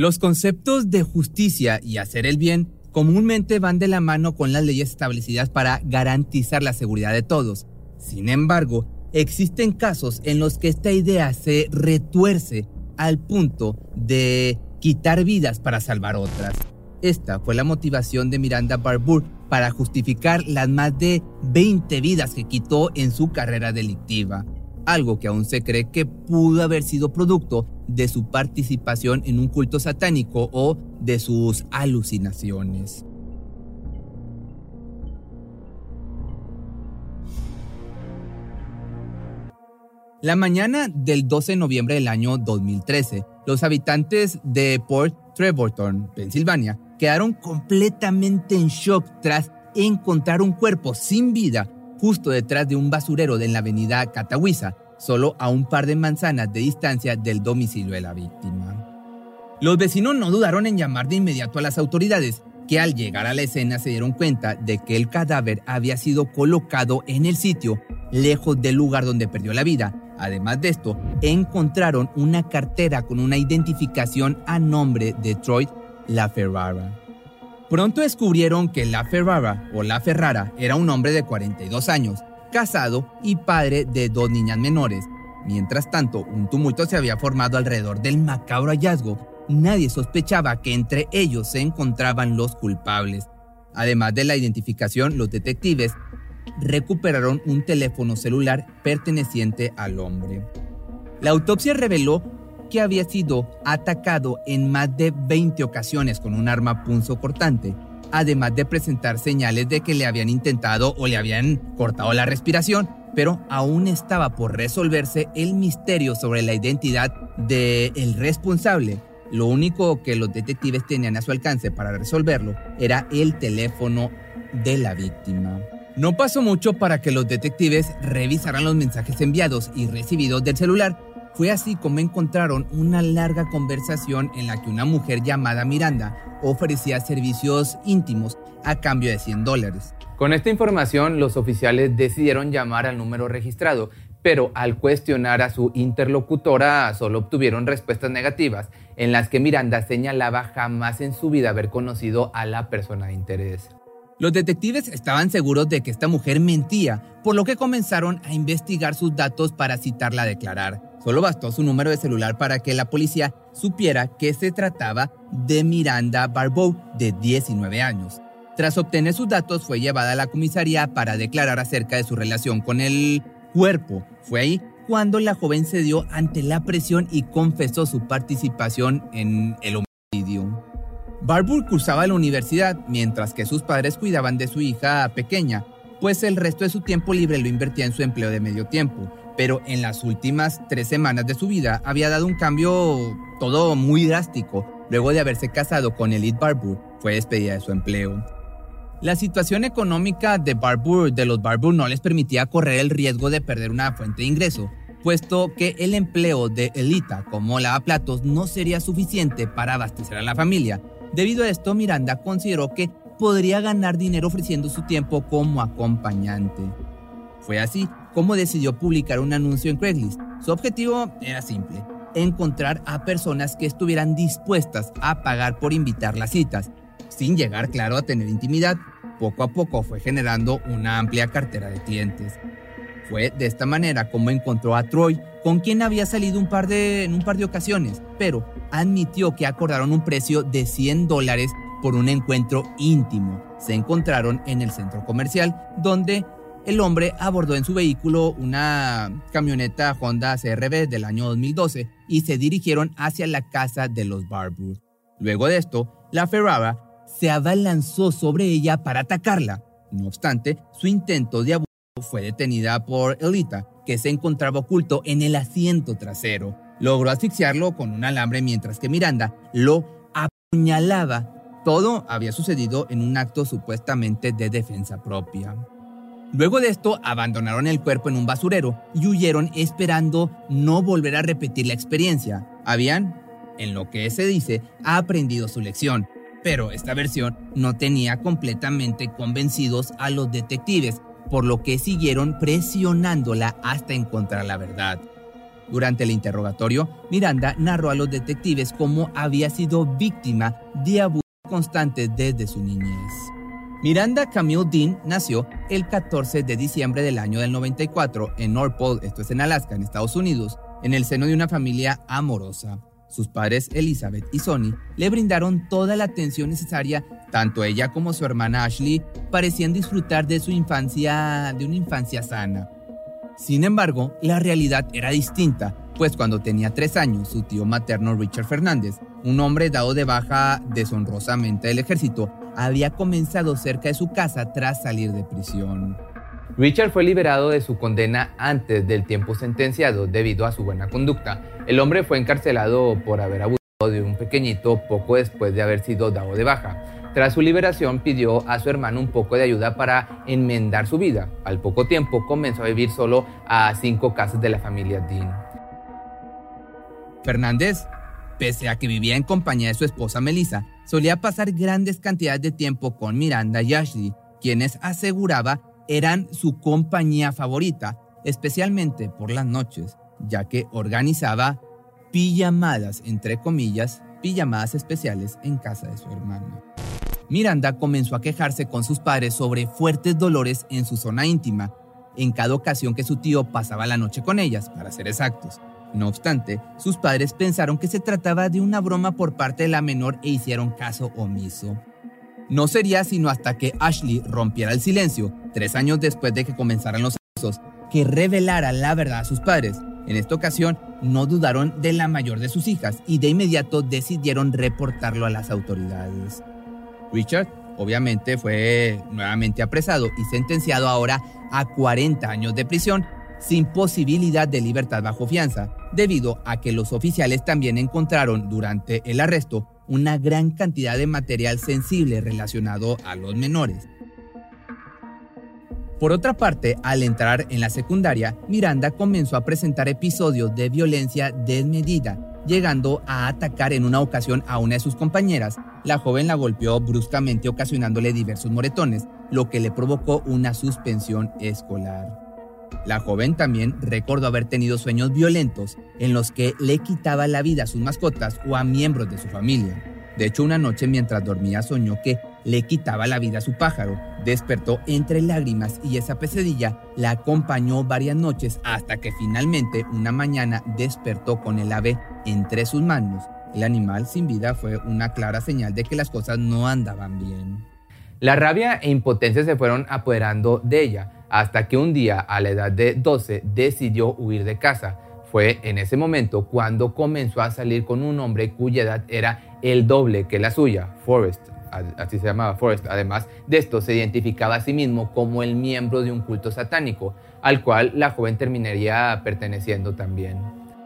Los conceptos de justicia y hacer el bien comúnmente van de la mano con las leyes establecidas para garantizar la seguridad de todos. Sin embargo, existen casos en los que esta idea se retuerce al punto de quitar vidas para salvar otras. Esta fue la motivación de Miranda Barbour para justificar las más de 20 vidas que quitó en su carrera delictiva, algo que aún se cree que pudo haber sido producto de su participación en un culto satánico o de sus alucinaciones. La mañana del 12 de noviembre del año 2013, los habitantes de Port Trevorton, Pensilvania, quedaron completamente en shock tras encontrar un cuerpo sin vida justo detrás de un basurero de la avenida Catawissa, solo a un par de manzanas de distancia del domicilio de la víctima. Los vecinos no dudaron en llamar de inmediato a las autoridades, que al llegar a la escena se dieron cuenta de que el cadáver había sido colocado en el sitio, lejos del lugar donde perdió la vida. Además de esto, encontraron una cartera con una identificación a nombre de Troy La Ferrara. Pronto descubrieron que La Ferrara o La Ferrara era un hombre de 42 años, casado y padre de dos niñas menores. Mientras tanto, un tumulto se había formado alrededor del macabro hallazgo. Nadie sospechaba que entre ellos se encontraban los culpables. Además de la identificación, los detectives recuperaron un teléfono celular perteneciente al hombre. La autopsia reveló que había sido atacado en más de 20 ocasiones con un arma punzocortante además de presentar señales de que le habían intentado o le habían cortado la respiración, pero aún estaba por resolverse el misterio sobre la identidad del responsable. Lo único que los detectives tenían a su alcance para resolverlo era el teléfono de la víctima. No pasó mucho para que los detectives revisaran los mensajes enviados y recibidos del celular. Fue así como encontraron una larga conversación en la que una mujer llamada Miranda ofrecía servicios íntimos a cambio de 100 dólares. Con esta información, los oficiales decidieron llamar al número registrado, pero al cuestionar a su interlocutora solo obtuvieron respuestas negativas en las que Miranda señalaba jamás en su vida haber conocido a la persona de interés. Los detectives estaban seguros de que esta mujer mentía, por lo que comenzaron a investigar sus datos para citarla a declarar. Solo bastó su número de celular para que la policía supiera que se trataba de Miranda Barbeau, de 19 años. Tras obtener sus datos, fue llevada a la comisaría para declarar acerca de su relación con el cuerpo. Fue ahí cuando la joven cedió ante la presión y confesó su participación en el homicidio. Barbour cursaba la universidad mientras que sus padres cuidaban de su hija pequeña, pues el resto de su tiempo libre lo invertía en su empleo de medio tiempo pero en las últimas tres semanas de su vida había dado un cambio todo muy drástico. Luego de haberse casado con Elite Barbour, fue despedida de su empleo. La situación económica de Barbour, de los Barbour, no les permitía correr el riesgo de perder una fuente de ingreso, puesto que el empleo de Elita como lavaplatos no sería suficiente para abastecer a la familia. Debido a esto, Miranda consideró que podría ganar dinero ofreciendo su tiempo como acompañante. Fue así como decidió publicar un anuncio en Craigslist. Su objetivo era simple, encontrar a personas que estuvieran dispuestas a pagar por invitar las citas, sin llegar claro a tener intimidad. Poco a poco fue generando una amplia cartera de clientes. Fue de esta manera como encontró a Troy, con quien había salido un par de, en un par de ocasiones, pero admitió que acordaron un precio de 100 dólares por un encuentro íntimo. Se encontraron en el centro comercial, donde el hombre abordó en su vehículo una camioneta Honda CRV del año 2012 y se dirigieron hacia la casa de los Barbour. Luego de esto, la Ferrara se abalanzó sobre ella para atacarla. No obstante, su intento de abuso fue detenida por Elita, que se encontraba oculto en el asiento trasero. Logró asfixiarlo con un alambre mientras que Miranda lo apuñalaba. Todo había sucedido en un acto supuestamente de defensa propia. Luego de esto, abandonaron el cuerpo en un basurero y huyeron esperando no volver a repetir la experiencia. Habían, en lo que se dice, aprendido su lección. Pero esta versión no tenía completamente convencidos a los detectives, por lo que siguieron presionándola hasta encontrar la verdad. Durante el interrogatorio, Miranda narró a los detectives cómo había sido víctima de abuso constante desde su niñez. Miranda Camille Dean nació el 14 de diciembre del año del 94 en North Pole, esto es en Alaska, en Estados Unidos, en el seno de una familia amorosa. Sus padres Elizabeth y Sonny le brindaron toda la atención necesaria, tanto ella como su hermana Ashley parecían disfrutar de su infancia, de una infancia sana. Sin embargo, la realidad era distinta, pues cuando tenía tres años, su tío materno Richard Fernández, un hombre dado de baja deshonrosamente del ejército, había comenzado cerca de su casa tras salir de prisión. Richard fue liberado de su condena antes del tiempo sentenciado debido a su buena conducta. El hombre fue encarcelado por haber abusado de un pequeñito poco después de haber sido dado de baja. Tras su liberación pidió a su hermano un poco de ayuda para enmendar su vida. Al poco tiempo comenzó a vivir solo a cinco casas de la familia Dean. Fernández Pese a que vivía en compañía de su esposa Melissa, solía pasar grandes cantidades de tiempo con Miranda y Ashley, quienes aseguraba eran su compañía favorita, especialmente por las noches, ya que organizaba pijamadas, entre comillas, pijamadas especiales en casa de su hermano. Miranda comenzó a quejarse con sus padres sobre fuertes dolores en su zona íntima, en cada ocasión que su tío pasaba la noche con ellas, para ser exactos. No obstante, sus padres pensaron que se trataba de una broma por parte de la menor e hicieron caso omiso. No sería sino hasta que Ashley rompiera el silencio, tres años después de que comenzaran los abusos, que revelara la verdad a sus padres. En esta ocasión, no dudaron de la mayor de sus hijas y de inmediato decidieron reportarlo a las autoridades. Richard, obviamente, fue nuevamente apresado y sentenciado ahora a 40 años de prisión sin posibilidad de libertad bajo fianza, debido a que los oficiales también encontraron durante el arresto una gran cantidad de material sensible relacionado a los menores. Por otra parte, al entrar en la secundaria, Miranda comenzó a presentar episodios de violencia desmedida, llegando a atacar en una ocasión a una de sus compañeras. La joven la golpeó bruscamente ocasionándole diversos moretones, lo que le provocó una suspensión escolar. La joven también recordó haber tenido sueños violentos en los que le quitaba la vida a sus mascotas o a miembros de su familia. De hecho, una noche mientras dormía soñó que le quitaba la vida a su pájaro. Despertó entre lágrimas y esa pesadilla la acompañó varias noches hasta que finalmente una mañana despertó con el ave entre sus manos. El animal sin vida fue una clara señal de que las cosas no andaban bien. La rabia e impotencia se fueron apoderando de ella hasta que un día a la edad de 12 decidió huir de casa. Fue en ese momento cuando comenzó a salir con un hombre cuya edad era el doble que la suya, Forrest, así se llamaba Forrest. Además de esto, se identificaba a sí mismo como el miembro de un culto satánico, al cual la joven terminaría perteneciendo también.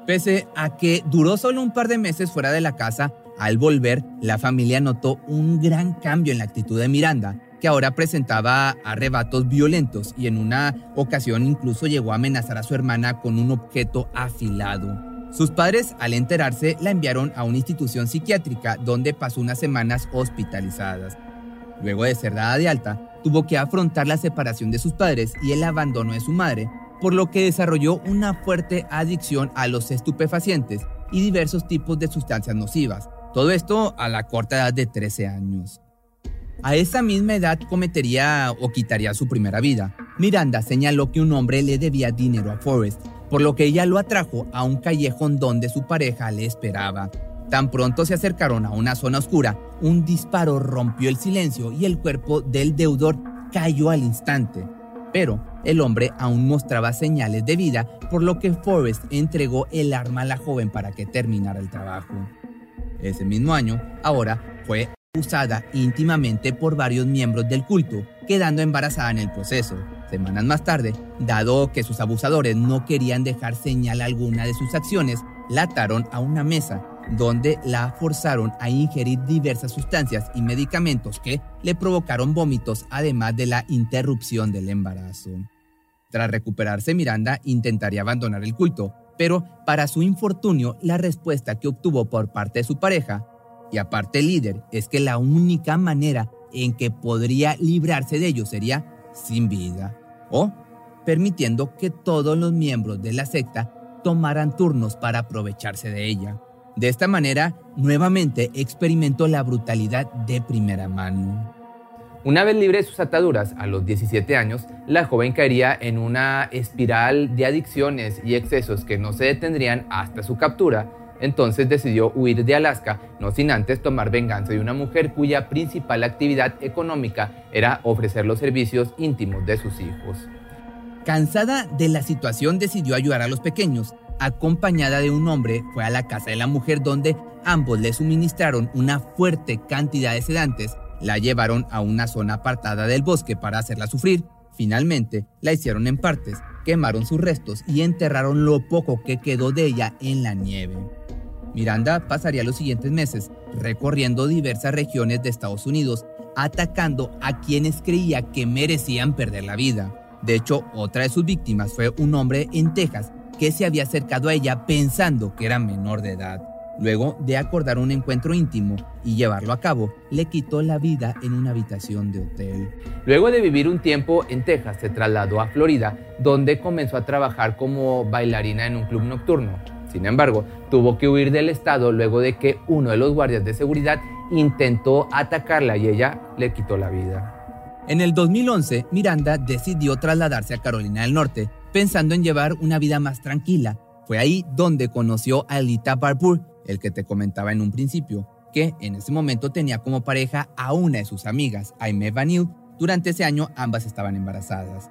Pese a que duró solo un par de meses fuera de la casa, al volver, la familia notó un gran cambio en la actitud de Miranda, que ahora presentaba arrebatos violentos y en una ocasión incluso llegó a amenazar a su hermana con un objeto afilado. Sus padres, al enterarse, la enviaron a una institución psiquiátrica donde pasó unas semanas hospitalizadas. Luego de ser dada de alta, tuvo que afrontar la separación de sus padres y el abandono de su madre, por lo que desarrolló una fuerte adicción a los estupefacientes y diversos tipos de sustancias nocivas. Todo esto a la corta edad de 13 años. A esa misma edad cometería o quitaría su primera vida. Miranda señaló que un hombre le debía dinero a Forrest, por lo que ella lo atrajo a un callejón donde su pareja le esperaba. Tan pronto se acercaron a una zona oscura, un disparo rompió el silencio y el cuerpo del deudor cayó al instante. Pero el hombre aún mostraba señales de vida, por lo que Forrest entregó el arma a la joven para que terminara el trabajo. Ese mismo año, ahora fue usada íntimamente por varios miembros del culto, quedando embarazada en el proceso. Semanas más tarde, dado que sus abusadores no querían dejar señal alguna de sus acciones, la ataron a una mesa donde la forzaron a ingerir diversas sustancias y medicamentos que le provocaron vómitos, además de la interrupción del embarazo. Tras recuperarse, Miranda intentaría abandonar el culto, pero para su infortunio, la respuesta que obtuvo por parte de su pareja, y aparte líder, es que la única manera en que podría librarse de ello sería sin vida, o permitiendo que todos los miembros de la secta tomaran turnos para aprovecharse de ella. De esta manera, nuevamente experimentó la brutalidad de primera mano. Una vez libre de sus ataduras, a los 17 años, la joven caería en una espiral de adicciones y excesos que no se detendrían hasta su captura. Entonces decidió huir de Alaska, no sin antes tomar venganza de una mujer cuya principal actividad económica era ofrecer los servicios íntimos de sus hijos. Cansada de la situación, decidió ayudar a los pequeños acompañada de un hombre, fue a la casa de la mujer donde ambos le suministraron una fuerte cantidad de sedantes, la llevaron a una zona apartada del bosque para hacerla sufrir. Finalmente, la hicieron en partes, quemaron sus restos y enterraron lo poco que quedó de ella en la nieve. Miranda pasaría los siguientes meses recorriendo diversas regiones de Estados Unidos, atacando a quienes creía que merecían perder la vida. De hecho, otra de sus víctimas fue un hombre en Texas que se había acercado a ella pensando que era menor de edad. Luego de acordar un encuentro íntimo y llevarlo a cabo, le quitó la vida en una habitación de hotel. Luego de vivir un tiempo en Texas, se trasladó a Florida, donde comenzó a trabajar como bailarina en un club nocturno. Sin embargo, tuvo que huir del estado luego de que uno de los guardias de seguridad intentó atacarla y ella le quitó la vida. En el 2011, Miranda decidió trasladarse a Carolina del Norte, pensando en llevar una vida más tranquila. Fue ahí donde conoció a Elita Barbour, el que te comentaba en un principio, que en ese momento tenía como pareja a una de sus amigas, Aimee Vanille. Durante ese año ambas estaban embarazadas.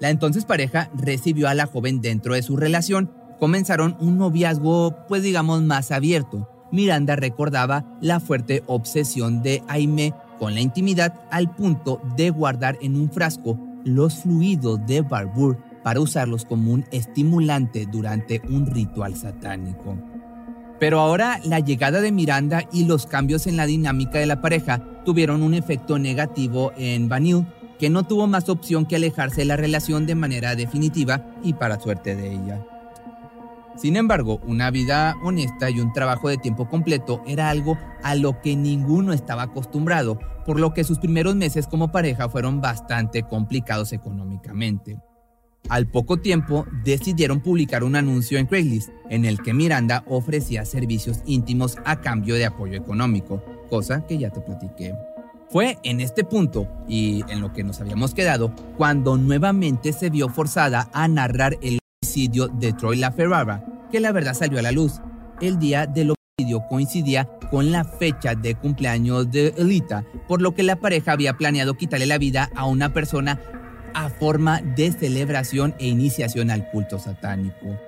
La entonces pareja recibió a la joven dentro de su relación. Comenzaron un noviazgo, pues digamos, más abierto. Miranda recordaba la fuerte obsesión de Aimee con la intimidad al punto de guardar en un frasco los fluidos de Barbour para usarlos como un estimulante durante un ritual satánico. Pero ahora la llegada de Miranda y los cambios en la dinámica de la pareja tuvieron un efecto negativo en Vanille, que no tuvo más opción que alejarse de la relación de manera definitiva y para suerte de ella. Sin embargo, una vida honesta y un trabajo de tiempo completo era algo a lo que ninguno estaba acostumbrado, por lo que sus primeros meses como pareja fueron bastante complicados económicamente. Al poco tiempo decidieron publicar un anuncio en Craigslist en el que Miranda ofrecía servicios íntimos a cambio de apoyo económico, cosa que ya te platiqué. Fue en este punto y en lo que nos habíamos quedado cuando nuevamente se vio forzada a narrar el homicidio de Troy LaFerrara, que la verdad salió a la luz. El día del homicidio coincidía con la fecha de cumpleaños de Elita, por lo que la pareja había planeado quitarle la vida a una persona a forma de celebración e iniciación al culto satánico.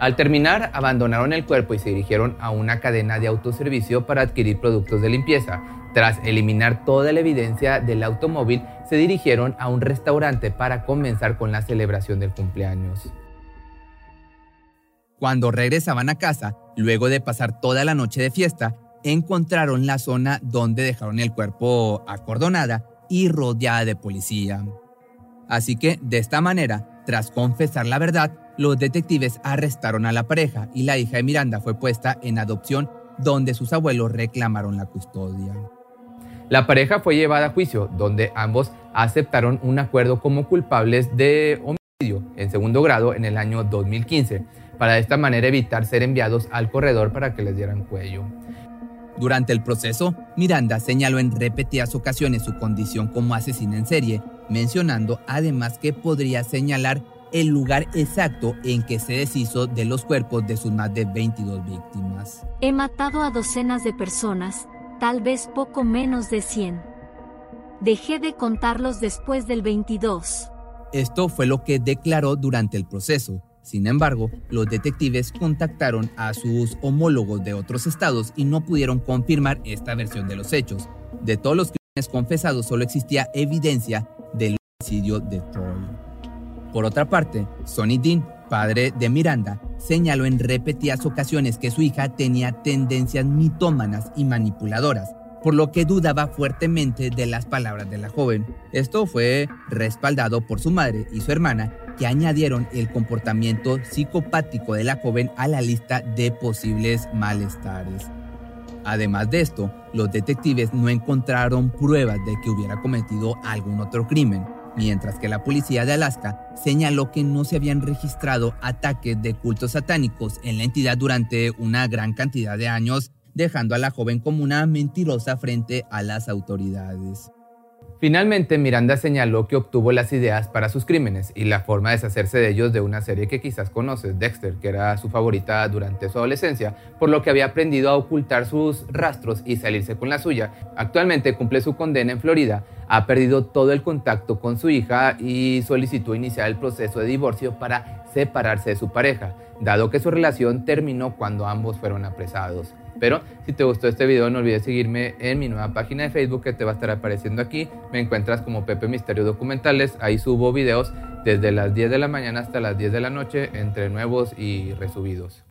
Al terminar, abandonaron el cuerpo y se dirigieron a una cadena de autoservicio para adquirir productos de limpieza. Tras eliminar toda la evidencia del automóvil, se dirigieron a un restaurante para comenzar con la celebración del cumpleaños. Cuando regresaban a casa, luego de pasar toda la noche de fiesta, encontraron la zona donde dejaron el cuerpo acordonada y rodeada de policía. Así que, de esta manera, tras confesar la verdad, los detectives arrestaron a la pareja y la hija de Miranda fue puesta en adopción donde sus abuelos reclamaron la custodia. La pareja fue llevada a juicio, donde ambos aceptaron un acuerdo como culpables de homicidio en segundo grado en el año 2015, para de esta manera evitar ser enviados al corredor para que les dieran cuello. Durante el proceso, Miranda señaló en repetidas ocasiones su condición como asesina en serie, mencionando además que podría señalar el lugar exacto en que se deshizo de los cuerpos de sus más de 22 víctimas. He matado a docenas de personas, tal vez poco menos de 100. Dejé de contarlos después del 22. Esto fue lo que declaró durante el proceso. Sin embargo, los detectives contactaron a sus homólogos de otros estados y no pudieron confirmar esta versión de los hechos. De todos los crímenes confesados solo existía evidencia Por otra parte, Sonny Dean, padre de Miranda, señaló en repetidas ocasiones que su hija tenía tendencias mitómanas y manipuladoras, por lo que dudaba fuertemente de las palabras de la joven. Esto fue respaldado por su madre y su hermana, que añadieron el comportamiento psicopático de la joven a la lista de posibles malestares. Además de esto, los detectives no encontraron pruebas de que hubiera cometido algún otro crimen, mientras que la policía de Alaska señaló que no se habían registrado ataques de cultos satánicos en la entidad durante una gran cantidad de años, dejando a la joven como una mentirosa frente a las autoridades. Finalmente, Miranda señaló que obtuvo las ideas para sus crímenes y la forma de deshacerse de ellos de una serie que quizás conoces, Dexter, que era su favorita durante su adolescencia, por lo que había aprendido a ocultar sus rastros y salirse con la suya. Actualmente cumple su condena en Florida, ha perdido todo el contacto con su hija y solicitó iniciar el proceso de divorcio para separarse de su pareja, dado que su relación terminó cuando ambos fueron apresados. Pero si te gustó este video no olvides seguirme en mi nueva página de Facebook que te va a estar apareciendo aquí. Me encuentras como Pepe Misterio Documentales. Ahí subo videos desde las 10 de la mañana hasta las 10 de la noche entre nuevos y resubidos.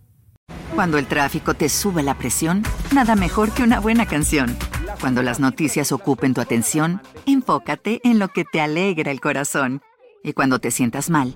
Cuando el tráfico te sube la presión, nada mejor que una buena canción. Cuando las noticias ocupen tu atención, enfócate en lo que te alegra el corazón. Y cuando te sientas mal,